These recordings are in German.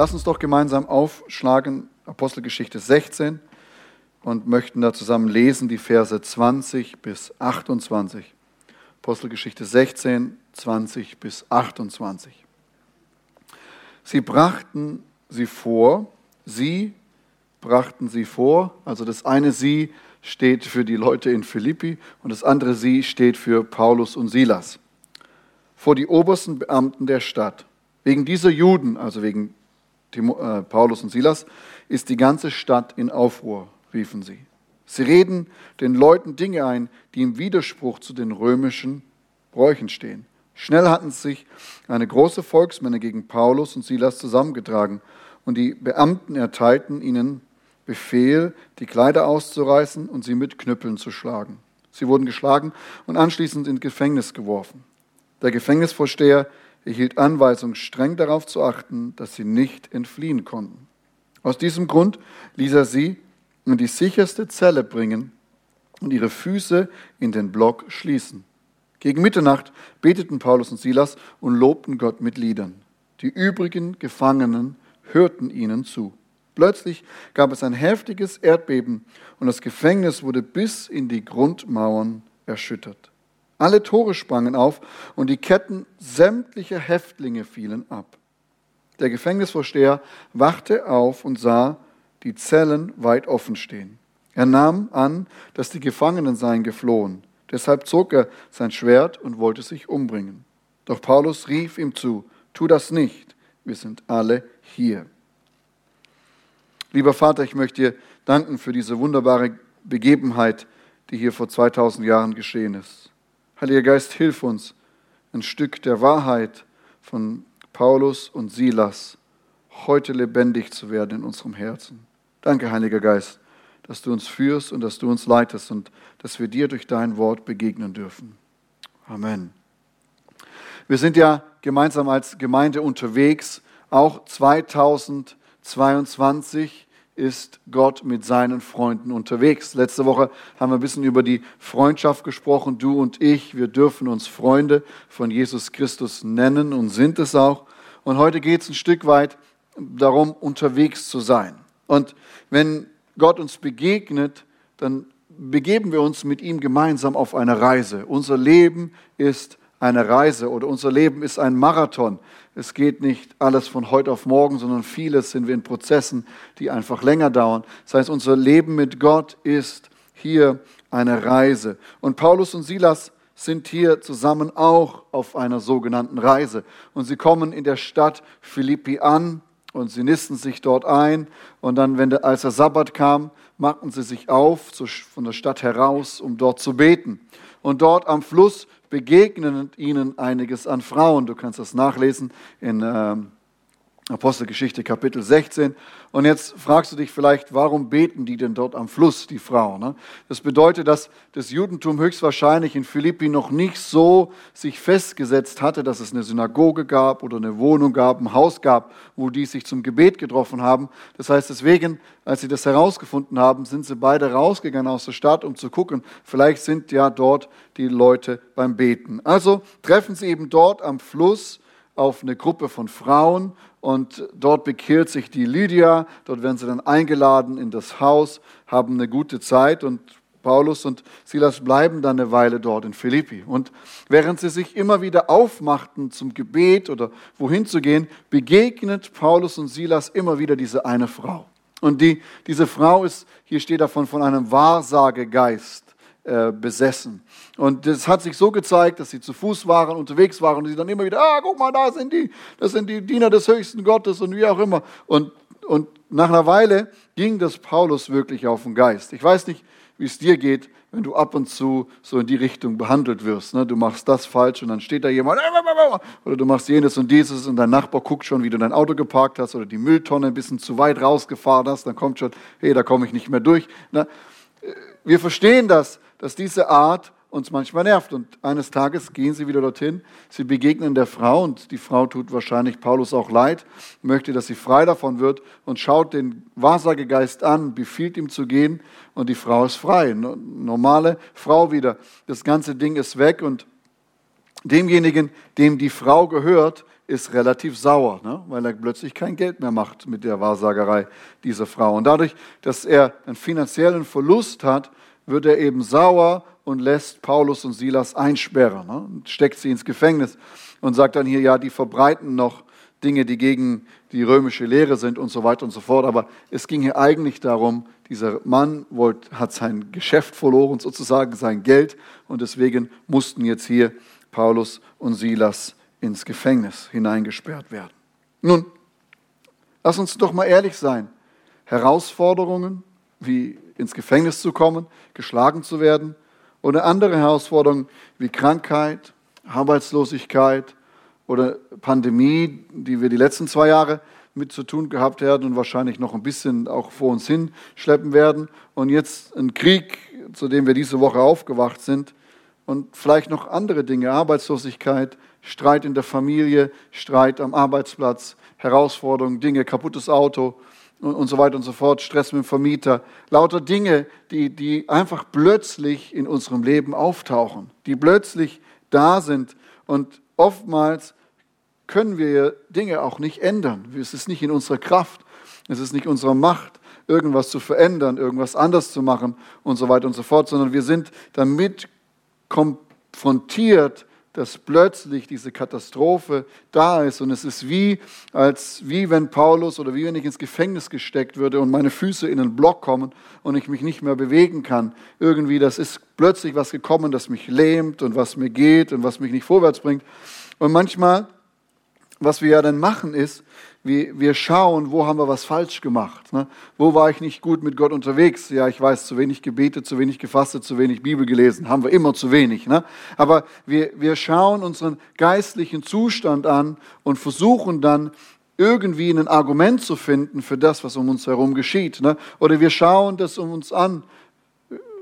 Lass uns doch gemeinsam aufschlagen, Apostelgeschichte 16 und möchten da zusammen lesen die Verse 20 bis 28. Apostelgeschichte 16, 20 bis 28. Sie brachten sie vor, sie brachten sie vor, also das eine sie steht für die Leute in Philippi und das andere sie steht für Paulus und Silas, vor die obersten Beamten der Stadt. Wegen dieser Juden, also wegen Paulus und Silas, ist die ganze Stadt in Aufruhr, riefen sie. Sie reden den Leuten Dinge ein, die im Widerspruch zu den römischen Bräuchen stehen. Schnell hatten sich eine große Volksmenge gegen Paulus und Silas zusammengetragen und die Beamten erteilten ihnen Befehl, die Kleider auszureißen und sie mit Knüppeln zu schlagen. Sie wurden geschlagen und anschließend ins Gefängnis geworfen. Der Gefängnisvorsteher erhielt Anweisung, streng darauf zu achten, dass sie nicht entfliehen konnten. Aus diesem Grund ließ er sie in die sicherste Zelle bringen und ihre Füße in den Block schließen. Gegen Mitternacht beteten Paulus und Silas und lobten Gott mit Liedern. Die übrigen Gefangenen hörten ihnen zu. Plötzlich gab es ein heftiges Erdbeben und das Gefängnis wurde bis in die Grundmauern erschüttert. Alle Tore sprangen auf und die Ketten sämtlicher Häftlinge fielen ab. Der Gefängnisvorsteher wachte auf und sah die Zellen weit offen stehen. Er nahm an, dass die Gefangenen seien geflohen. Deshalb zog er sein Schwert und wollte sich umbringen. Doch Paulus rief ihm zu, tu das nicht, wir sind alle hier. Lieber Vater, ich möchte dir danken für diese wunderbare Begebenheit, die hier vor 2000 Jahren geschehen ist. Heiliger Geist, hilf uns, ein Stück der Wahrheit von Paulus und Silas heute lebendig zu werden in unserem Herzen. Danke, Heiliger Geist, dass du uns führst und dass du uns leitest und dass wir dir durch dein Wort begegnen dürfen. Amen. Wir sind ja gemeinsam als Gemeinde unterwegs. Auch 2022 ist Gott mit seinen Freunden unterwegs. Letzte Woche haben wir ein bisschen über die Freundschaft gesprochen, du und ich. Wir dürfen uns Freunde von Jesus Christus nennen und sind es auch. Und heute geht es ein Stück weit darum, unterwegs zu sein. Und wenn Gott uns begegnet, dann begeben wir uns mit ihm gemeinsam auf eine Reise. Unser Leben ist eine Reise oder unser Leben ist ein Marathon. Es geht nicht alles von heute auf morgen, sondern vieles sind wir in Prozessen, die einfach länger dauern. Das heißt, unser Leben mit Gott ist hier eine Reise. Und Paulus und Silas sind hier zusammen auch auf einer sogenannten Reise. Und sie kommen in der Stadt Philippi an und sie nisten sich dort ein. Und dann, wenn der, als der Sabbat kam, machten sie sich auf von der Stadt heraus, um dort zu beten. Und dort am Fluss begegnen ihnen einiges an Frauen. Du kannst das nachlesen in ähm, Apostelgeschichte Kapitel 16. Und jetzt fragst du dich vielleicht, warum beten die denn dort am Fluss, die Frauen? Ne? Das bedeutet, dass das Judentum höchstwahrscheinlich in Philippi noch nicht so sich festgesetzt hatte, dass es eine Synagoge gab oder eine Wohnung gab, ein Haus gab, wo die sich zum Gebet getroffen haben. Das heißt, deswegen, als sie das herausgefunden haben, sind sie beide rausgegangen aus der Stadt, um zu gucken, vielleicht sind ja dort die Leute beim Beten. Also treffen sie eben dort am Fluss auf eine Gruppe von Frauen und dort bekehrt sich die Lydia, dort werden sie dann eingeladen in das Haus, haben eine gute Zeit und Paulus und Silas bleiben dann eine Weile dort in Philippi. Und während sie sich immer wieder aufmachten zum Gebet oder wohin zu gehen, begegnet Paulus und Silas immer wieder diese eine Frau. Und die, diese Frau ist, hier steht davon, von einem Wahrsagegeist äh, besessen. Und das hat sich so gezeigt, dass sie zu Fuß waren, unterwegs waren und sie dann immer wieder, ah, guck mal, da sind die, das sind die Diener des höchsten Gottes und wie auch immer. Und, und nach einer Weile ging das Paulus wirklich auf den Geist. Ich weiß nicht, wie es dir geht, wenn du ab und zu so in die Richtung behandelt wirst. Ne? Du machst das falsch und dann steht da jemand, oder du machst jenes und dieses und dein Nachbar guckt schon, wie du dein Auto geparkt hast oder die Mülltonne ein bisschen zu weit rausgefahren hast, dann kommt schon, hey, da komme ich nicht mehr durch. Ne? Wir verstehen das, dass diese Art uns manchmal nervt. Und eines Tages gehen sie wieder dorthin, sie begegnen der Frau und die Frau tut wahrscheinlich Paulus auch leid, möchte, dass sie frei davon wird und schaut den Wahrsagegeist an, befiehlt ihm zu gehen und die Frau ist frei. Normale Frau wieder. Das ganze Ding ist weg und demjenigen, dem die Frau gehört, ist relativ sauer, ne? weil er plötzlich kein Geld mehr macht mit der Wahrsagerei dieser Frau. Und dadurch, dass er einen finanziellen Verlust hat, wird er eben sauer und lässt Paulus und Silas einsperren, ne? und steckt sie ins Gefängnis und sagt dann hier, ja, die verbreiten noch Dinge, die gegen die römische Lehre sind und so weiter und so fort. Aber es ging hier eigentlich darum, dieser Mann wollte, hat sein Geschäft verloren, sozusagen sein Geld, und deswegen mussten jetzt hier Paulus und Silas ins Gefängnis hineingesperrt werden. Nun, lass uns doch mal ehrlich sein. Herausforderungen, wie ins Gefängnis zu kommen, geschlagen zu werden, oder andere Herausforderungen wie Krankheit, Arbeitslosigkeit oder Pandemie, die wir die letzten zwei Jahre mit zu tun gehabt werden und wahrscheinlich noch ein bisschen auch vor uns hin schleppen werden. Und jetzt ein Krieg, zu dem wir diese Woche aufgewacht sind. Und vielleicht noch andere Dinge, Arbeitslosigkeit, Streit in der Familie, Streit am Arbeitsplatz, Herausforderungen, Dinge, kaputtes Auto und, und so weiter und so fort, Stress mit dem Vermieter. Lauter Dinge, die, die einfach plötzlich in unserem Leben auftauchen, die plötzlich da sind. Und oftmals können wir Dinge auch nicht ändern. Es ist nicht in unserer Kraft, es ist nicht unserer Macht, irgendwas zu verändern, irgendwas anders zu machen und so weiter und so fort, sondern wir sind damit konfrontiert, dass plötzlich diese Katastrophe da ist. Und es ist wie, als wie wenn Paulus oder wie wenn ich ins Gefängnis gesteckt würde und meine Füße in einen Block kommen und ich mich nicht mehr bewegen kann. Irgendwie, das ist plötzlich was gekommen, das mich lähmt und was mir geht und was mich nicht vorwärts bringt. Und manchmal was wir ja dann machen ist, wir, wir schauen, wo haben wir was falsch gemacht. Ne? Wo war ich nicht gut mit Gott unterwegs? Ja, ich weiß, zu wenig gebetet, zu wenig gefastet, zu wenig Bibel gelesen. Haben wir immer zu wenig. Ne? Aber wir, wir schauen unseren geistlichen Zustand an und versuchen dann irgendwie ein Argument zu finden für das, was um uns herum geschieht. Ne? Oder wir schauen das um uns an,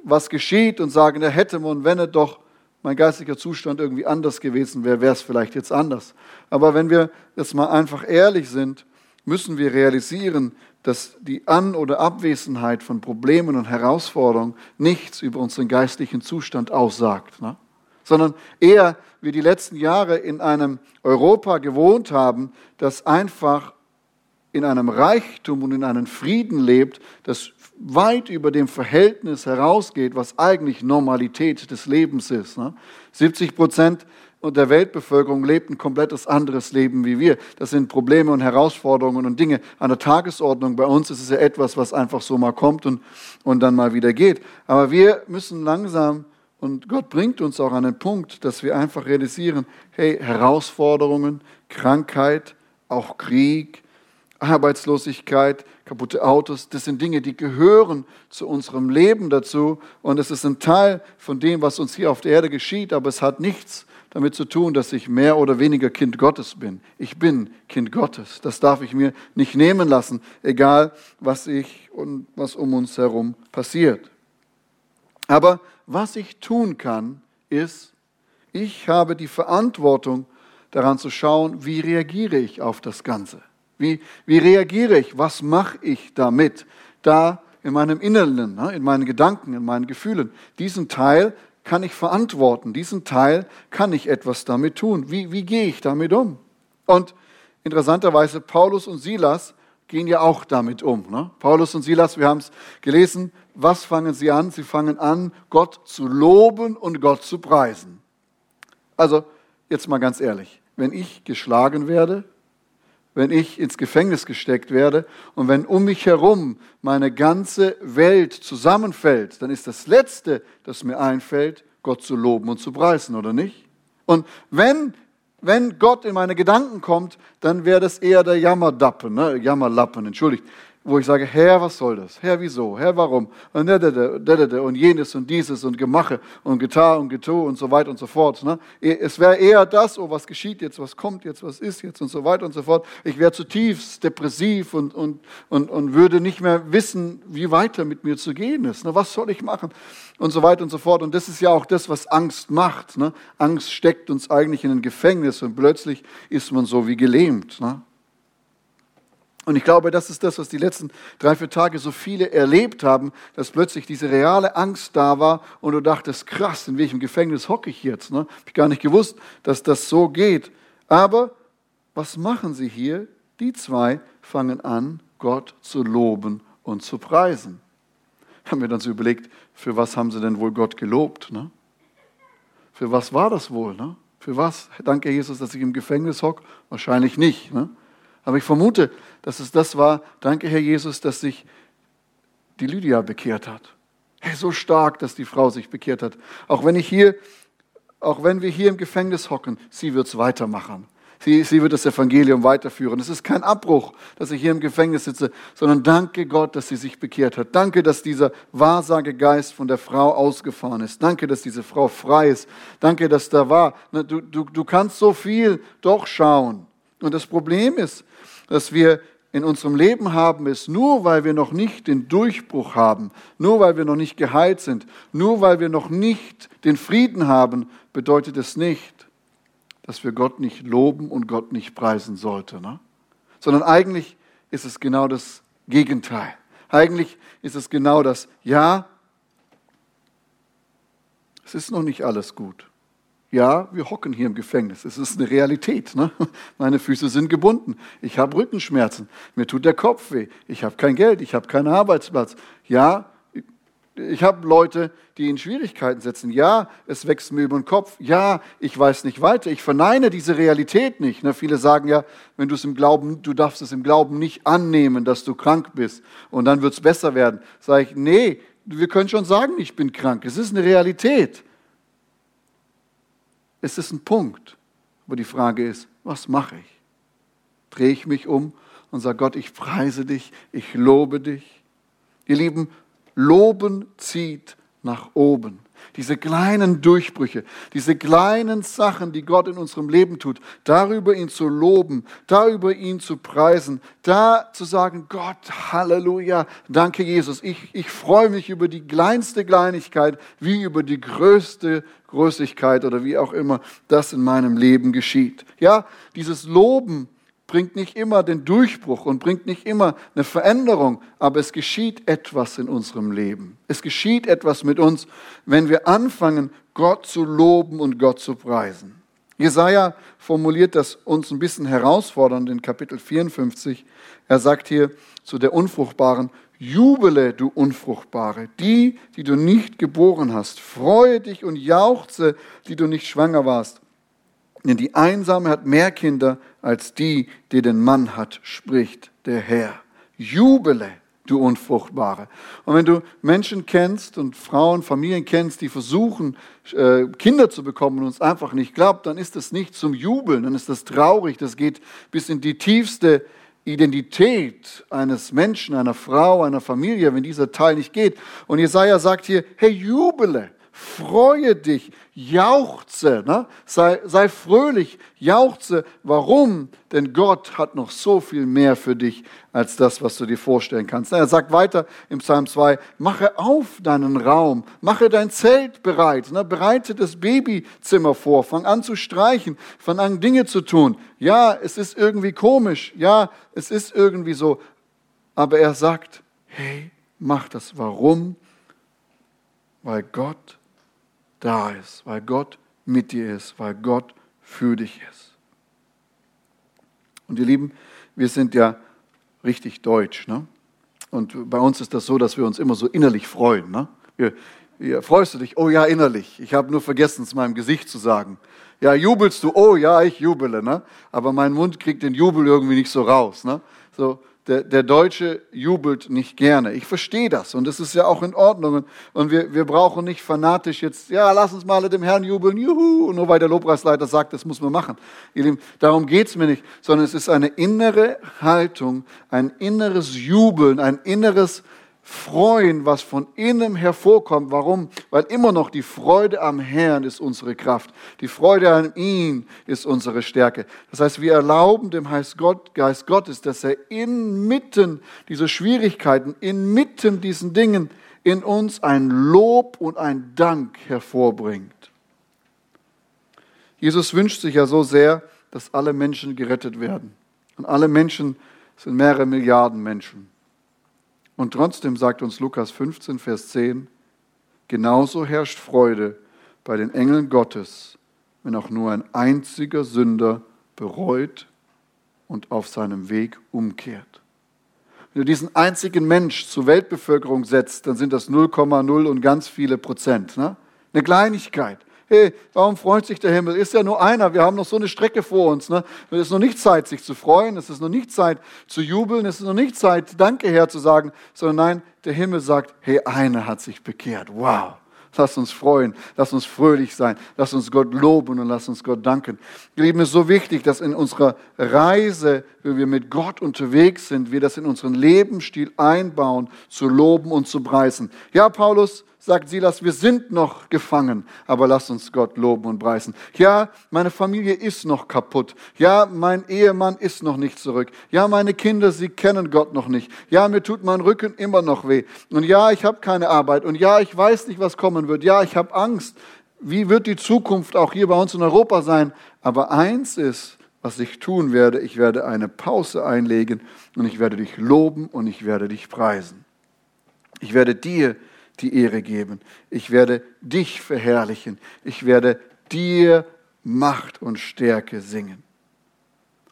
was geschieht und sagen, da hätte man, wenn er doch mein geistiger Zustand irgendwie anders gewesen wäre, wäre es vielleicht jetzt anders. Aber wenn wir jetzt mal einfach ehrlich sind, müssen wir realisieren, dass die An- oder Abwesenheit von Problemen und Herausforderungen nichts über unseren geistlichen Zustand aussagt, ne? sondern eher wir die letzten Jahre in einem Europa gewohnt haben, das einfach in einem Reichtum und in einem Frieden lebt, das weit über dem Verhältnis herausgeht, was eigentlich Normalität des Lebens ist. 70 ne? Prozent der Weltbevölkerung lebt ein komplettes anderes Leben wie wir. Das sind Probleme und Herausforderungen und Dinge an der Tagesordnung. Bei uns ist es ja etwas, was einfach so mal kommt und, und dann mal wieder geht. Aber wir müssen langsam, und Gott bringt uns auch an den Punkt, dass wir einfach realisieren, hey, Herausforderungen, Krankheit, auch Krieg, Arbeitslosigkeit, kaputte Autos, das sind Dinge, die gehören zu unserem Leben dazu und es ist ein Teil von dem, was uns hier auf der Erde geschieht, aber es hat nichts damit zu tun, dass ich mehr oder weniger Kind Gottes bin. Ich bin Kind Gottes. Das darf ich mir nicht nehmen lassen, egal was ich und was um uns herum passiert. Aber was ich tun kann, ist, ich habe die Verantwortung daran zu schauen, wie reagiere ich auf das Ganze. Wie, wie reagiere ich? Was mache ich damit? Da in meinem Inneren, ne, in meinen Gedanken, in meinen Gefühlen. Diesen Teil kann ich verantworten. Diesen Teil kann ich etwas damit tun. Wie, wie gehe ich damit um? Und interessanterweise, Paulus und Silas gehen ja auch damit um. Ne? Paulus und Silas, wir haben es gelesen, was fangen sie an? Sie fangen an, Gott zu loben und Gott zu preisen. Also, jetzt mal ganz ehrlich, wenn ich geschlagen werde, wenn ich ins Gefängnis gesteckt werde und wenn um mich herum meine ganze Welt zusammenfällt, dann ist das Letzte, das mir einfällt, Gott zu loben und zu preisen, oder nicht? Und wenn, wenn Gott in meine Gedanken kommt, dann wäre das eher der Jammerdappen, ne? Jammerlappen, entschuldigt wo ich sage, Herr, was soll das? Herr, wieso? Herr, warum? Und, und jenes und dieses und Gemache und getan und getu und so weiter und so fort. Ne? Es wäre eher das, oh, was geschieht jetzt, was kommt jetzt, was ist jetzt und so weiter und so fort. Ich wäre zutiefst depressiv und, und, und, und würde nicht mehr wissen, wie weiter mit mir zu gehen ist. Ne? Was soll ich machen? Und so weiter und so fort. Und das ist ja auch das, was Angst macht. Ne? Angst steckt uns eigentlich in ein Gefängnis und plötzlich ist man so wie gelähmt. Und ich glaube, das ist das, was die letzten drei, vier Tage so viele erlebt haben, dass plötzlich diese reale Angst da war und du dachtest, krass, in welchem Gefängnis hocke ich jetzt? Ne? Hab ich gar nicht gewusst, dass das so geht. Aber was machen sie hier? Die zwei fangen an, Gott zu loben und zu preisen. Haben wir dann so überlegt, für was haben sie denn wohl Gott gelobt? Ne? Für was war das wohl? Ne? Für was? Danke, Jesus, dass ich im Gefängnis hocke? Wahrscheinlich nicht. Ne? Aber ich vermute, dass es das war. Danke, Herr Jesus, dass sich die Lydia bekehrt hat. Hey, so stark, dass die Frau sich bekehrt hat. Auch wenn ich hier, auch wenn wir hier im Gefängnis hocken, sie wird es weitermachen. Sie, sie wird das Evangelium weiterführen. Es ist kein Abbruch, dass ich hier im Gefängnis sitze, sondern danke Gott, dass sie sich bekehrt hat. Danke, dass dieser Wahrsagegeist von der Frau ausgefahren ist. Danke, dass diese Frau frei ist. Danke, dass da war. Du, du, du kannst so viel doch schauen. Und das Problem ist, dass wir in unserem Leben haben, ist nur weil wir noch nicht den Durchbruch haben, nur weil wir noch nicht geheilt sind, nur weil wir noch nicht den Frieden haben, bedeutet es nicht, dass wir Gott nicht loben und Gott nicht preisen sollten. Ne? Sondern eigentlich ist es genau das Gegenteil. Eigentlich ist es genau das, ja, es ist noch nicht alles gut. Ja, wir hocken hier im Gefängnis. Es ist eine Realität. Ne? Meine Füße sind gebunden. Ich habe Rückenschmerzen. Mir tut der Kopf weh. Ich habe kein Geld. Ich habe keinen Arbeitsplatz. Ja, ich habe Leute, die in Schwierigkeiten setzen. Ja, es wächst mir über den Kopf. Ja, ich weiß nicht weiter. Ich verneine diese Realität nicht. Ne? Viele sagen ja, wenn du es im Glauben, du darfst es im Glauben nicht annehmen, dass du krank bist und dann wird es besser werden. Sage ich, nee, wir können schon sagen, ich bin krank. Es ist eine Realität. Es ist ein Punkt. Aber die Frage ist, was mache ich? Drehe ich mich um und sage, Gott, ich preise dich, ich lobe dich. Ihr Lieben, Loben zieht nach oben. Diese kleinen Durchbrüche, diese kleinen Sachen, die Gott in unserem Leben tut, darüber ihn zu loben, darüber ihn zu preisen, da zu sagen, Gott, Halleluja, danke Jesus, ich, ich freue mich über die kleinste Kleinigkeit, wie über die größte Größigkeit oder wie auch immer das in meinem Leben geschieht. Ja, dieses Loben bringt nicht immer den Durchbruch und bringt nicht immer eine Veränderung, aber es geschieht etwas in unserem Leben. Es geschieht etwas mit uns, wenn wir anfangen, Gott zu loben und Gott zu preisen. Jesaja formuliert das uns ein bisschen herausfordernd in Kapitel 54. Er sagt hier zu der Unfruchtbaren, Jubele, du Unfruchtbare, die, die du nicht geboren hast. Freue dich und jauchze, die du nicht schwanger warst. Denn die Einsame hat mehr Kinder als die, die den Mann hat, spricht der Herr. Jubele, du Unfruchtbare. Und wenn du Menschen kennst und Frauen, Familien kennst, die versuchen, äh, Kinder zu bekommen und uns einfach nicht glaubt, dann ist das nicht zum Jubeln, dann ist das traurig, das geht bis in die tiefste Identität eines Menschen, einer Frau, einer Familie, wenn dieser Teil nicht geht. Und Jesaja sagt hier, hey, jubele freue dich, jauchze, ne? sei, sei fröhlich, jauchze. Warum? Denn Gott hat noch so viel mehr für dich als das, was du dir vorstellen kannst. Er sagt weiter im Psalm 2, mache auf deinen Raum, mache dein Zelt bereit, ne? bereite das Babyzimmer vor, fang an zu streichen, fang an Dinge zu tun. Ja, es ist irgendwie komisch, ja, es ist irgendwie so, aber er sagt, hey, mach das. Warum? Weil Gott da ist, weil Gott mit dir ist, weil Gott für dich ist. Und ihr Lieben, wir sind ja richtig deutsch. Ne? Und bei uns ist das so, dass wir uns immer so innerlich freuen. Ne? Wir, wir, freust du dich? Oh ja, innerlich. Ich habe nur vergessen, es meinem Gesicht zu sagen. Ja, jubelst du? Oh ja, ich jubele. Ne? Aber mein Mund kriegt den Jubel irgendwie nicht so raus. Ne? So, der, der Deutsche jubelt nicht gerne. Ich verstehe das und das ist ja auch in Ordnung. Und wir, wir brauchen nicht fanatisch jetzt, ja, lass uns mal dem Herrn jubeln, juhu, nur weil der Lobpreisleiter sagt, das muss man machen. Ihr Lieben, darum geht's mir nicht, sondern es ist eine innere Haltung, ein inneres Jubeln, ein inneres freuen, was von innen hervorkommt. Warum? Weil immer noch die Freude am Herrn ist unsere Kraft. Die Freude an ihn ist unsere Stärke. Das heißt, wir erlauben dem Geist Gottes, dass er inmitten dieser Schwierigkeiten, inmitten diesen Dingen in uns ein Lob und ein Dank hervorbringt. Jesus wünscht sich ja so sehr, dass alle Menschen gerettet werden. Und alle Menschen sind mehrere Milliarden Menschen. Und trotzdem sagt uns Lukas 15, Vers 10, genauso herrscht Freude bei den Engeln Gottes, wenn auch nur ein einziger Sünder bereut und auf seinem Weg umkehrt. Wenn du diesen einzigen Mensch zur Weltbevölkerung setzt, dann sind das 0,0 und ganz viele Prozent. Ne? Eine Kleinigkeit. Hey, warum freut sich der Himmel? Ist ja nur einer. Wir haben noch so eine Strecke vor uns. Ne? Es ist noch nicht Zeit, sich zu freuen. Es ist noch nicht Zeit zu jubeln. Es ist noch nicht Zeit, Danke Herr zu sagen. Sondern nein, der Himmel sagt, hey, einer hat sich bekehrt. Wow. Lass uns freuen, lass uns fröhlich sein, lass uns Gott loben und lass uns Gott danken. Lieben, es ist so wichtig, dass in unserer Reise, wenn wir mit Gott unterwegs sind, wir das in unseren Lebensstil einbauen, zu loben und zu preisen. Ja, Paulus, sagt Silas, wir sind noch gefangen, aber lass uns Gott loben und preisen. Ja, meine Familie ist noch kaputt. Ja, mein Ehemann ist noch nicht zurück. Ja, meine Kinder, sie kennen Gott noch nicht. Ja, mir tut mein Rücken immer noch weh. Und ja, ich habe keine Arbeit. Und ja, ich weiß nicht, was kommen wird. Ja, ich habe Angst. Wie wird die Zukunft auch hier bei uns in Europa sein? Aber eins ist, was ich tun werde, ich werde eine Pause einlegen und ich werde dich loben und ich werde dich preisen. Ich werde dir die Ehre geben. Ich werde dich verherrlichen. Ich werde dir Macht und Stärke singen.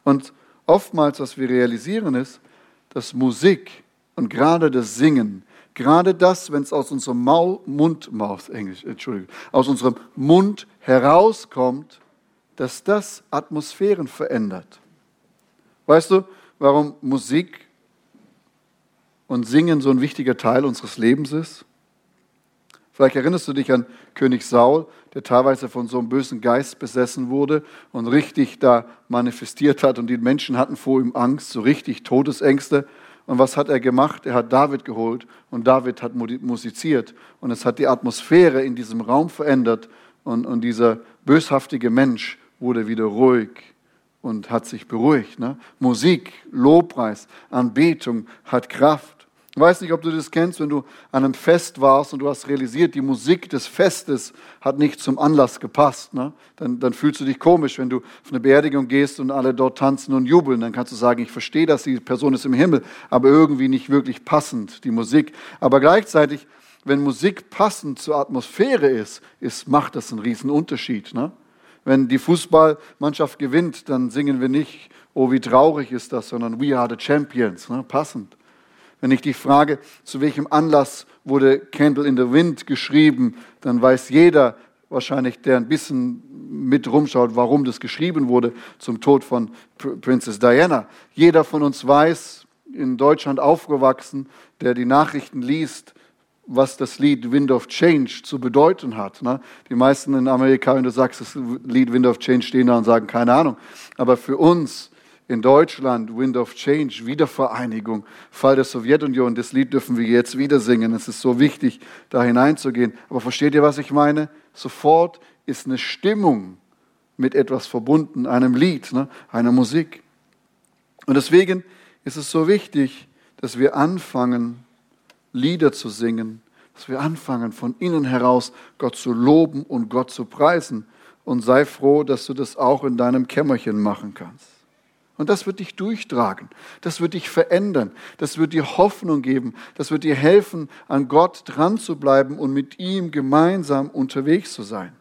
Und oftmals, was wir realisieren, ist, dass Musik und gerade das Singen, gerade das, wenn es aus unserem Maul, Mund, Mouth, Englisch, Entschuldigung, aus unserem Mund herauskommt, dass das Atmosphären verändert. Weißt du, warum Musik und Singen so ein wichtiger Teil unseres Lebens ist? Vielleicht erinnerst du dich an König Saul, der teilweise von so einem bösen Geist besessen wurde und richtig da manifestiert hat und die Menschen hatten vor ihm Angst, so richtig Todesängste. Und was hat er gemacht? Er hat David geholt und David hat musiziert und es hat die Atmosphäre in diesem Raum verändert und, und dieser böshaftige Mensch wurde wieder ruhig und hat sich beruhigt. Ne? Musik, Lobpreis, Anbetung hat Kraft. Ich weiß nicht, ob du das kennst, wenn du an einem Fest warst und du hast realisiert, die Musik des Festes hat nicht zum Anlass gepasst. Ne? Dann, dann fühlst du dich komisch, wenn du auf eine Beerdigung gehst und alle dort tanzen und jubeln. Dann kannst du sagen, ich verstehe dass die Person ist im Himmel, aber irgendwie nicht wirklich passend, die Musik. Aber gleichzeitig, wenn Musik passend zur Atmosphäre ist, ist macht das einen riesen Unterschied. Ne? Wenn die Fußballmannschaft gewinnt, dann singen wir nicht, oh, wie traurig ist das, sondern we are the champions, ne? passend. Wenn ich dich frage, zu welchem Anlass wurde Candle in the Wind geschrieben, dann weiß jeder wahrscheinlich, der ein bisschen mit rumschaut, warum das geschrieben wurde zum Tod von Princess Diana. Jeder von uns weiß, in Deutschland aufgewachsen, der die Nachrichten liest, was das Lied Wind of Change zu bedeuten hat. Ne? Die meisten in Amerika, wenn du sagst, das Lied Wind of Change stehen da und sagen, keine Ahnung. Aber für uns in Deutschland, Wind of Change, Wiedervereinigung, Fall der Sowjetunion. Das Lied dürfen wir jetzt wieder singen. Es ist so wichtig, da hineinzugehen. Aber versteht ihr, was ich meine? Sofort ist eine Stimmung mit etwas verbunden, einem Lied, ne? einer Musik. Und deswegen ist es so wichtig, dass wir anfangen, Lieder zu singen, dass wir anfangen, von innen heraus Gott zu loben und Gott zu preisen. Und sei froh, dass du das auch in deinem Kämmerchen machen kannst. Und das wird dich durchtragen. Das wird dich verändern. Das wird dir Hoffnung geben. Das wird dir helfen, an Gott dran zu bleiben und mit ihm gemeinsam unterwegs zu sein.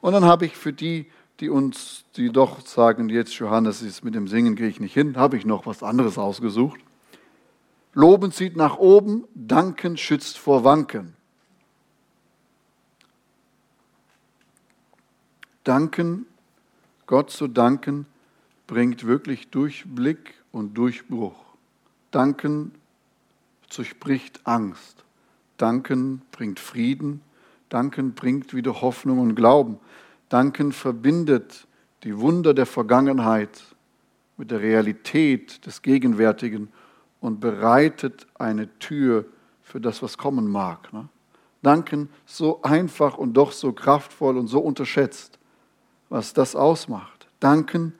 Und dann habe ich für die, die uns, die doch sagen, jetzt Johannes ist mit dem Singen gehe ich nicht hin, habe ich noch was anderes ausgesucht. Loben zieht nach oben, danken schützt vor Wanken. Danken, Gott zu danken, bringt wirklich Durchblick und Durchbruch. Danken zerspricht Angst. Danken bringt Frieden. Danken bringt wieder Hoffnung und Glauben. Danken verbindet die Wunder der Vergangenheit mit der Realität des Gegenwärtigen und bereitet eine Tür für das, was kommen mag. Ne? Danken so einfach und doch so kraftvoll und so unterschätzt, was das ausmacht. Danken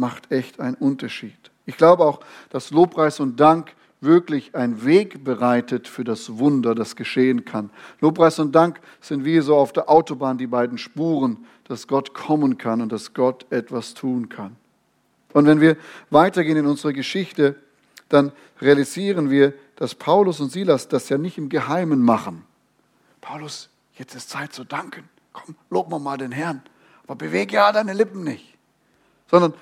macht echt einen Unterschied. Ich glaube auch, dass Lobpreis und Dank wirklich einen Weg bereitet für das Wunder, das geschehen kann. Lobpreis und Dank sind wie so auf der Autobahn die beiden Spuren, dass Gott kommen kann und dass Gott etwas tun kann. Und wenn wir weitergehen in unserer Geschichte, dann realisieren wir, dass Paulus und Silas das ja nicht im Geheimen machen. Paulus, jetzt ist Zeit zu danken. Komm, lob mal den Herrn. Aber bewege ja deine Lippen nicht. Sondern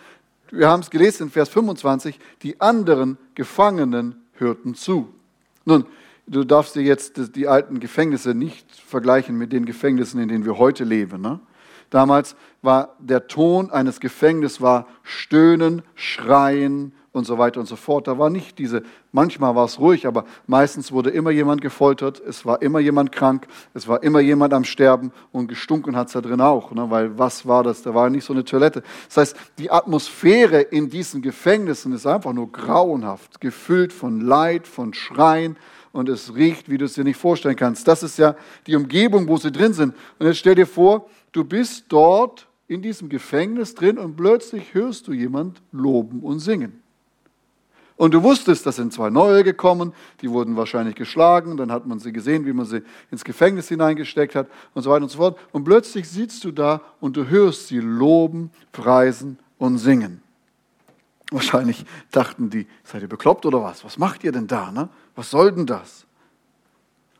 wir haben es gelesen in Vers 25, die anderen Gefangenen hörten zu. Nun, du darfst dir jetzt die alten Gefängnisse nicht vergleichen mit den Gefängnissen, in denen wir heute leben. Ne? Damals war der Ton eines Gefängnisses war Stöhnen, Schreien und so weiter und so fort. Da war nicht diese, manchmal war es ruhig, aber meistens wurde immer jemand gefoltert, es war immer jemand krank, es war immer jemand am Sterben und gestunken hat es da drin auch, ne? weil was war das? Da war nicht so eine Toilette. Das heißt, die Atmosphäre in diesen Gefängnissen ist einfach nur grauenhaft, gefüllt von Leid, von Schreien, und es riecht, wie du es dir nicht vorstellen kannst. Das ist ja die Umgebung, wo sie drin sind. Und jetzt stell dir vor, Du bist dort in diesem Gefängnis drin und plötzlich hörst du jemand loben und singen. Und du wusstest, da sind zwei neue gekommen, die wurden wahrscheinlich geschlagen, dann hat man sie gesehen, wie man sie ins Gefängnis hineingesteckt hat und so weiter und so fort. Und plötzlich sitzt du da und du hörst sie loben, preisen und singen. Wahrscheinlich dachten die, seid ihr bekloppt oder was? Was macht ihr denn da? Ne? Was soll denn das?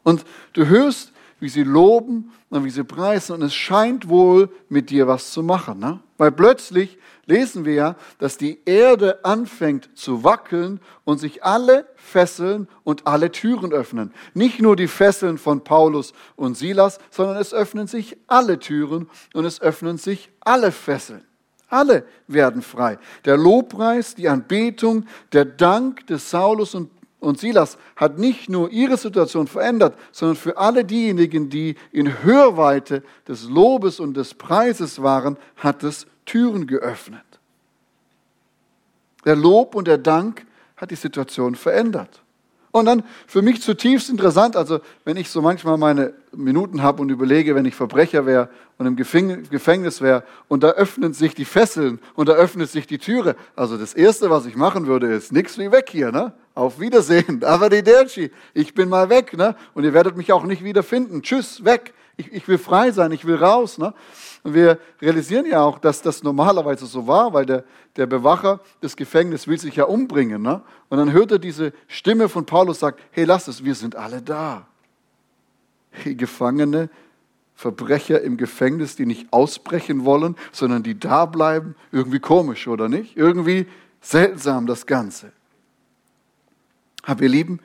Und du hörst wie sie loben und wie sie preisen. Und es scheint wohl mit dir was zu machen. Ne? Weil plötzlich lesen wir ja, dass die Erde anfängt zu wackeln und sich alle Fesseln und alle Türen öffnen. Nicht nur die Fesseln von Paulus und Silas, sondern es öffnen sich alle Türen und es öffnen sich alle Fesseln. Alle werden frei. Der Lobpreis, die Anbetung, der Dank des Saulus und und Silas hat nicht nur ihre Situation verändert, sondern für alle diejenigen, die in Hörweite des Lobes und des Preises waren, hat es Türen geöffnet. Der Lob und der Dank hat die Situation verändert. Und dann für mich zutiefst interessant, also wenn ich so manchmal meine Minuten habe und überlege, wenn ich Verbrecher wäre und im Gefängnis wäre und da öffnen sich die Fesseln und da öffnet sich die Türe. Also das Erste, was ich machen würde, ist nichts wie weg hier. Ne? Auf Wiedersehen. Arrivederci. Ich bin mal weg. Ne? Und ihr werdet mich auch nicht wiederfinden. Tschüss, weg. Ich, ich will frei sein, ich will raus. Ne? Und wir realisieren ja auch, dass das normalerweise so war, weil der, der Bewacher des Gefängnisses will sich ja umbringen. Ne? Und dann hört er diese Stimme von Paulus, sagt, hey, lass es, wir sind alle da. Hey, Gefangene, Verbrecher im Gefängnis, die nicht ausbrechen wollen, sondern die da bleiben. Irgendwie komisch, oder nicht? Irgendwie seltsam das Ganze. Aber ihr Lieben,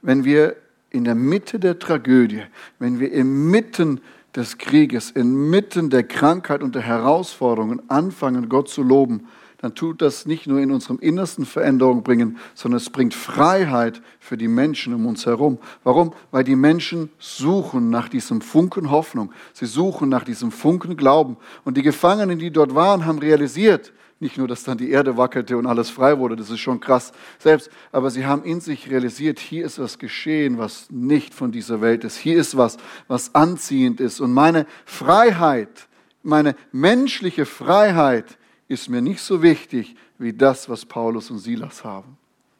wenn wir in der Mitte der Tragödie, wenn wir inmitten des Krieges, inmitten der Krankheit und der Herausforderungen anfangen, Gott zu loben, dann tut das nicht nur in unserem Innersten Veränderung bringen, sondern es bringt Freiheit für die Menschen um uns herum. Warum? Weil die Menschen suchen nach diesem Funken Hoffnung. Sie suchen nach diesem Funken Glauben. Und die Gefangenen, die dort waren, haben realisiert, nicht nur, dass dann die Erde wackelte und alles frei wurde, das ist schon krass selbst, aber sie haben in sich realisiert, hier ist was geschehen, was nicht von dieser Welt ist. Hier ist was, was anziehend ist. Und meine Freiheit, meine menschliche Freiheit ist mir nicht so wichtig wie das, was Paulus und Silas haben.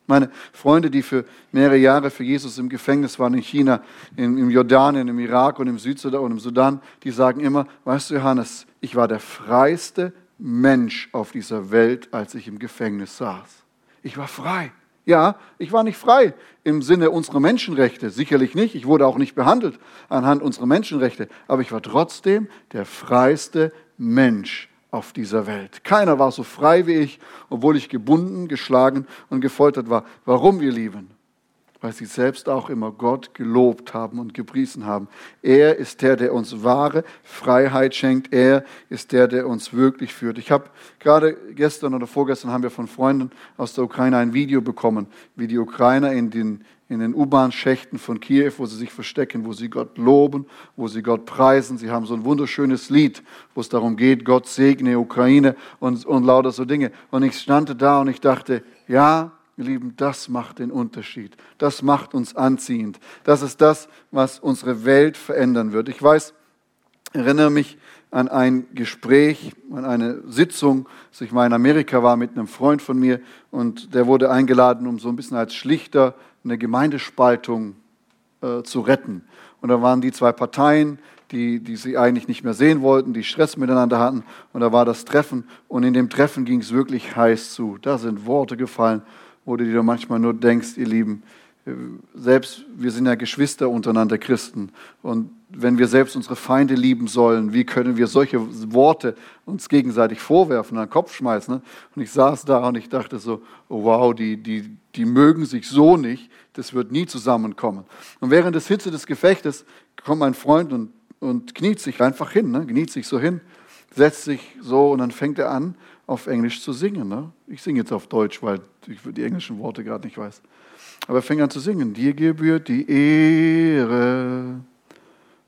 Meine Freunde, die für mehrere Jahre für Jesus im Gefängnis waren in China, in, im Jordanien, im Irak und im Südsudan und im Sudan, die sagen immer, weißt du Johannes, ich war der freiste Mensch auf dieser Welt, als ich im Gefängnis saß. Ich war frei. Ja, ich war nicht frei im Sinne unserer Menschenrechte, sicherlich nicht. Ich wurde auch nicht behandelt anhand unserer Menschenrechte, aber ich war trotzdem der freiste Mensch auf dieser Welt. Keiner war so frei wie ich, obwohl ich gebunden, geschlagen und gefoltert war. Warum, ihr Lieben? Weil sie selbst auch immer Gott gelobt haben und gepriesen haben. Er ist der, der uns wahre Freiheit schenkt. Er ist der, der uns wirklich führt. Ich habe gerade gestern oder vorgestern haben wir von Freunden aus der Ukraine ein Video bekommen, wie die Ukrainer in den in den U-Bahn-Schächten von Kiew, wo sie sich verstecken, wo sie Gott loben, wo sie Gott preisen. Sie haben so ein wunderschönes Lied, wo es darum geht, Gott segne Ukraine und, und lauter so Dinge. Und ich stand da und ich dachte, ja, Ihr Lieben, das macht den Unterschied. Das macht uns anziehend. Das ist das, was unsere Welt verändern wird. Ich weiß, erinnere mich an ein Gespräch, an eine Sitzung, als ich mal in Amerika war mit einem Freund von mir und der wurde eingeladen, um so ein bisschen als Schlichter eine Gemeindespaltung äh, zu retten. Und da waren die zwei Parteien, die, die sie eigentlich nicht mehr sehen wollten, die Stress miteinander hatten. Und da war das Treffen. Und in dem Treffen ging es wirklich heiß zu. Da sind Worte gefallen wo du dir manchmal nur denkst, ihr Lieben, selbst wir sind ja Geschwister untereinander Christen. Und wenn wir selbst unsere Feinde lieben sollen, wie können wir solche Worte uns gegenseitig vorwerfen, an den Kopf schmeißen? Ne? Und ich saß da und ich dachte so, oh wow, die, die, die mögen sich so nicht, das wird nie zusammenkommen. Und während des Hitze des Gefechtes kommt mein Freund und, und kniet sich einfach hin, ne? kniet sich so hin, setzt sich so und dann fängt er an, auf Englisch zu singen. Ne? Ich singe jetzt auf Deutsch, weil ich die englischen Worte gerade nicht weiß. Aber er fängt an zu singen. Dir gebührt die Ehre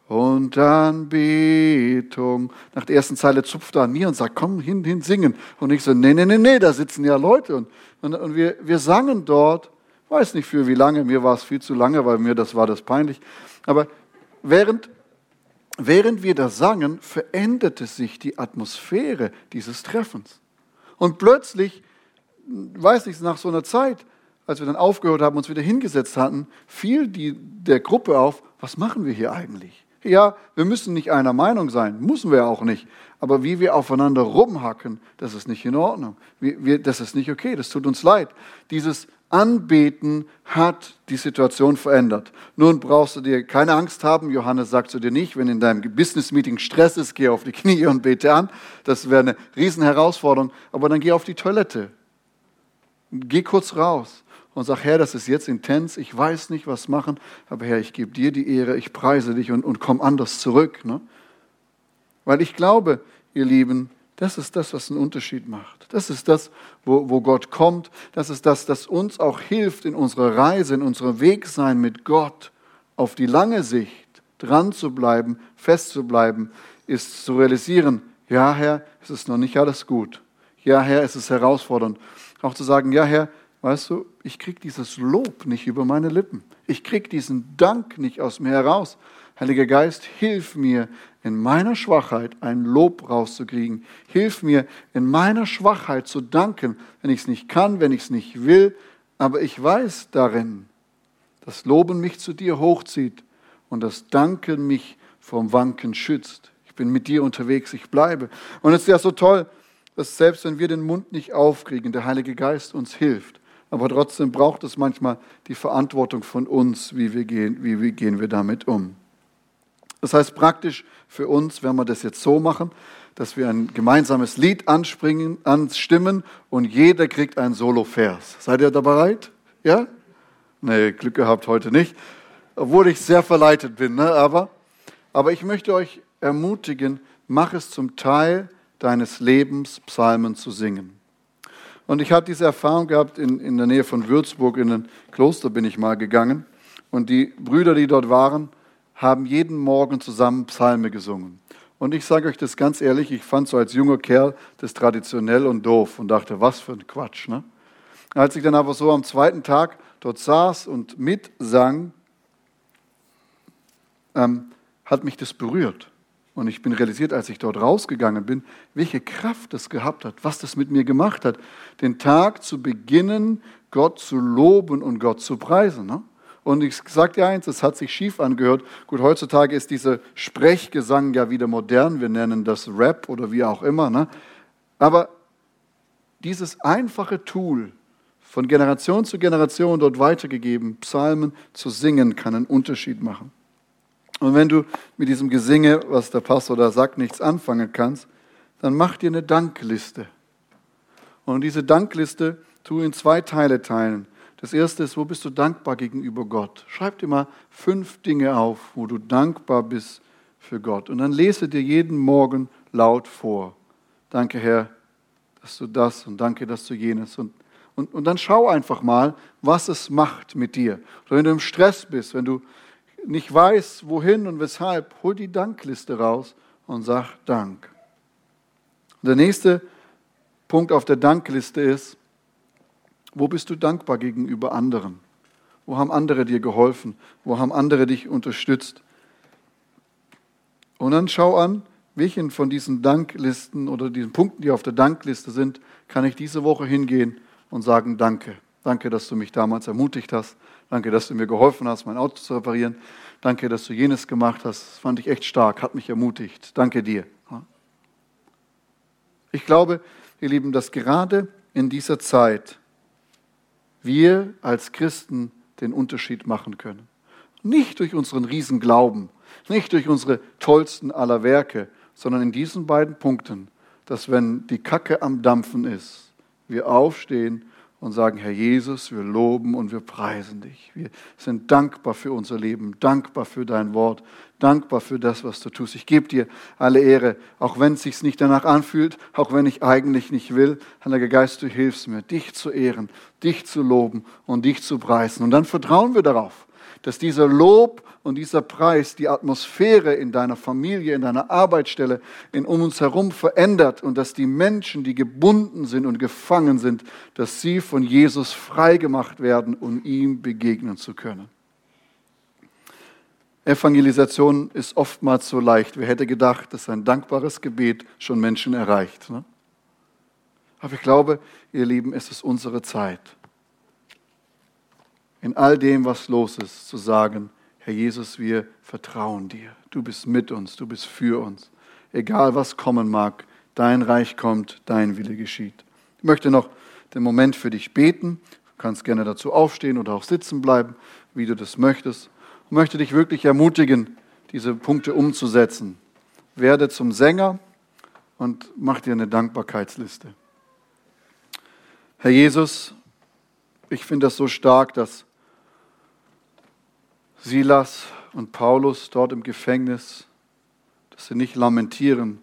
und Anbetung. Nach der ersten Zeile zupft er an mir und sagt, komm hin, hin, singen. Und ich so, nee, nee, nee, nee, da sitzen ja Leute. Und, und, und wir, wir sangen dort, weiß nicht für wie lange, mir war es viel zu lange, weil mir das war das peinlich. Aber während, während wir da sangen, veränderte sich die Atmosphäre dieses Treffens. Und plötzlich, weiß ich, nach so einer Zeit, als wir dann aufgehört haben, uns wieder hingesetzt hatten, fiel die, der Gruppe auf, was machen wir hier eigentlich? Ja, wir müssen nicht einer Meinung sein, müssen wir auch nicht. Aber wie wir aufeinander rumhacken, das ist nicht in Ordnung. Wir, wir, das ist nicht okay, das tut uns leid. Dieses Anbeten hat die Situation verändert. Nun brauchst du dir keine Angst haben. Johannes sagt zu dir nicht, wenn in deinem Business-Meeting Stress ist, geh auf die Knie und bete an. Das wäre eine Riesenherausforderung. Aber dann geh auf die Toilette. Geh kurz raus und sag, Herr, das ist jetzt intens, ich weiß nicht, was machen, aber Herr, ich gebe dir die Ehre, ich preise dich und, und komm anders zurück. Ne? Weil ich glaube, ihr Lieben, das ist das, was einen Unterschied macht. Das ist das, wo, wo Gott kommt. Das ist das, das uns auch hilft in unserer Reise, in unserem Wegsein mit Gott, auf die lange Sicht dran zu bleiben, fest zu bleiben, ist zu realisieren, ja Herr, es ist noch nicht alles gut. Ja Herr, es ist herausfordernd. Auch zu sagen, ja Herr, Weißt du, ich kriege dieses Lob nicht über meine Lippen. Ich kriege diesen Dank nicht aus mir heraus. Heiliger Geist, hilf mir in meiner Schwachheit ein Lob rauszukriegen. Hilf mir in meiner Schwachheit zu danken, wenn ich es nicht kann, wenn ich es nicht will. Aber ich weiß darin, dass Loben mich zu dir hochzieht und das Danken mich vom Wanken schützt. Ich bin mit dir unterwegs, ich bleibe. Und es ist ja so toll, dass selbst wenn wir den Mund nicht aufkriegen, der Heilige Geist uns hilft aber trotzdem braucht es manchmal die Verantwortung von uns, wie, wir gehen, wie, wie gehen wir damit um. Das heißt praktisch für uns, wenn wir das jetzt so machen, dass wir ein gemeinsames Lied anspringen, anstimmen und jeder kriegt einen Solo-Vers. Seid ihr da bereit? Ja? Nee, Glück gehabt heute nicht, obwohl ich sehr verleitet bin. Ne? Aber, aber ich möchte euch ermutigen, mach es zum Teil deines Lebens, Psalmen zu singen. Und ich habe diese Erfahrung gehabt, in, in der Nähe von Würzburg, in ein Kloster bin ich mal gegangen. Und die Brüder, die dort waren, haben jeden Morgen zusammen Psalme gesungen. Und ich sage euch das ganz ehrlich, ich fand so als junger Kerl das traditionell und doof und dachte, was für ein Quatsch. Ne? Als ich dann aber so am zweiten Tag dort saß und mitsang, ähm, hat mich das berührt. Und ich bin realisiert, als ich dort rausgegangen bin, welche Kraft das gehabt hat, was das mit mir gemacht hat, den Tag zu beginnen, Gott zu loben und Gott zu preisen. Ne? Und ich sage dir eins, es hat sich schief angehört. Gut, heutzutage ist dieser Sprechgesang ja wieder modern. Wir nennen das Rap oder wie auch immer. Ne? Aber dieses einfache Tool, von Generation zu Generation dort weitergegeben, Psalmen zu singen, kann einen Unterschied machen. Und wenn du mit diesem Gesinge, was der Pastor da sagt, nichts anfangen kannst, dann mach dir eine Dankliste. Und diese Dankliste tu in zwei Teile teilen. Das erste ist, wo bist du dankbar gegenüber Gott? Schreib dir mal fünf Dinge auf, wo du dankbar bist für Gott. Und dann lese dir jeden Morgen laut vor. Danke, Herr, dass du das und danke, dass du jenes. Und, und, und dann schau einfach mal, was es macht mit dir. Oder wenn du im Stress bist, wenn du nicht weiß, wohin und weshalb, hol die Dankliste raus und sag Dank. der nächste Punkt auf der Dankliste ist, wo bist du dankbar gegenüber anderen? Wo haben andere dir geholfen? Wo haben andere dich unterstützt? Und dann schau an, welchen von diesen Danklisten oder diesen Punkten, die auf der Dankliste sind, kann ich diese Woche hingehen und sagen Danke. Danke, dass du mich damals ermutigt hast. Danke, dass du mir geholfen hast, mein Auto zu reparieren. Danke, dass du jenes gemacht hast. Das fand ich echt stark, hat mich ermutigt. Danke dir. Ich glaube, ihr Lieben, dass gerade in dieser Zeit wir als Christen den Unterschied machen können. Nicht durch unseren Riesenglauben, nicht durch unsere tollsten aller Werke, sondern in diesen beiden Punkten, dass wenn die Kacke am Dampfen ist, wir aufstehen und sagen, Herr Jesus, wir loben und wir preisen dich. Wir sind dankbar für unser Leben, dankbar für dein Wort, dankbar für das, was du tust. Ich gebe dir alle Ehre, auch wenn es sich nicht danach anfühlt, auch wenn ich eigentlich nicht will. Heiliger Geist, du hilfst mir, dich zu ehren, dich zu loben und dich zu preisen. Und dann vertrauen wir darauf, dass dieser Lob und dieser Preis die Atmosphäre in deiner Familie, in deiner Arbeitsstelle, in um uns herum verändert und dass die Menschen, die gebunden sind und gefangen sind, dass sie von Jesus freigemacht werden, um ihm begegnen zu können. Evangelisation ist oftmals so leicht. Wer hätte gedacht, dass ein dankbares Gebet schon Menschen erreicht? Ne? Aber ich glaube, ihr Lieben, es ist unsere Zeit in all dem, was los ist, zu sagen, Herr Jesus, wir vertrauen dir. Du bist mit uns, du bist für uns. Egal was kommen mag, dein Reich kommt, dein Wille geschieht. Ich möchte noch den Moment für dich beten. Du kannst gerne dazu aufstehen oder auch sitzen bleiben, wie du das möchtest. Ich möchte dich wirklich ermutigen, diese Punkte umzusetzen. Werde zum Sänger und mach dir eine Dankbarkeitsliste. Herr Jesus, ich finde das so stark, dass Silas und Paulus dort im Gefängnis, dass sie nicht lamentieren,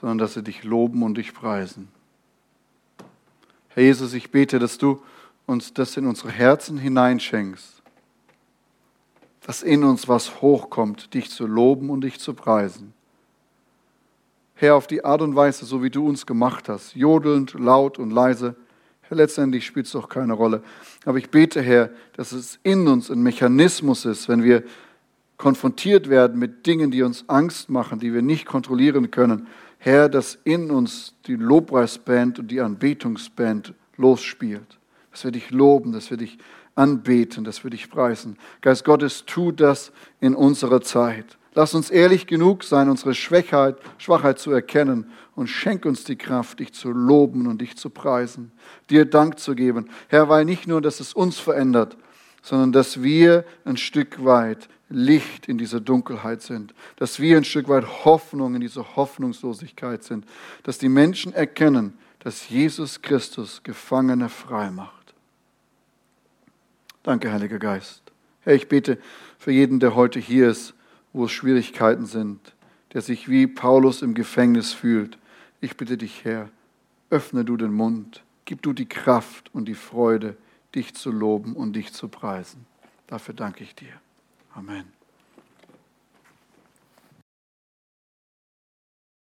sondern dass sie dich loben und dich preisen. Herr Jesus, ich bete, dass du uns das in unsere Herzen hineinschenkst, dass in uns was hochkommt, dich zu loben und dich zu preisen. Herr, auf die Art und Weise, so wie du uns gemacht hast, jodelnd, laut und leise, Letztendlich spielt es doch keine Rolle. Aber ich bete, Herr, dass es in uns ein Mechanismus ist, wenn wir konfrontiert werden mit Dingen, die uns Angst machen, die wir nicht kontrollieren können. Herr, dass in uns die Lobpreisband und die Anbetungsband losspielt. Dass wir dich loben, dass wir dich anbeten, dass wir dich preisen. Geist Gottes, tu das in unserer Zeit. Lass uns ehrlich genug sein, unsere Schwachheit, Schwachheit zu erkennen und schenk uns die Kraft, dich zu loben und dich zu preisen, dir Dank zu geben. Herr, weil nicht nur, dass es uns verändert, sondern dass wir ein Stück weit Licht in dieser Dunkelheit sind, dass wir ein Stück weit Hoffnung in dieser Hoffnungslosigkeit sind, dass die Menschen erkennen, dass Jesus Christus Gefangene frei macht. Danke, Heiliger Geist. Herr, ich bete für jeden, der heute hier ist, wo es Schwierigkeiten sind, der sich wie Paulus im Gefängnis fühlt. Ich bitte dich, Herr, öffne du den Mund, gib du die Kraft und die Freude, dich zu loben und dich zu preisen. Dafür danke ich dir. Amen.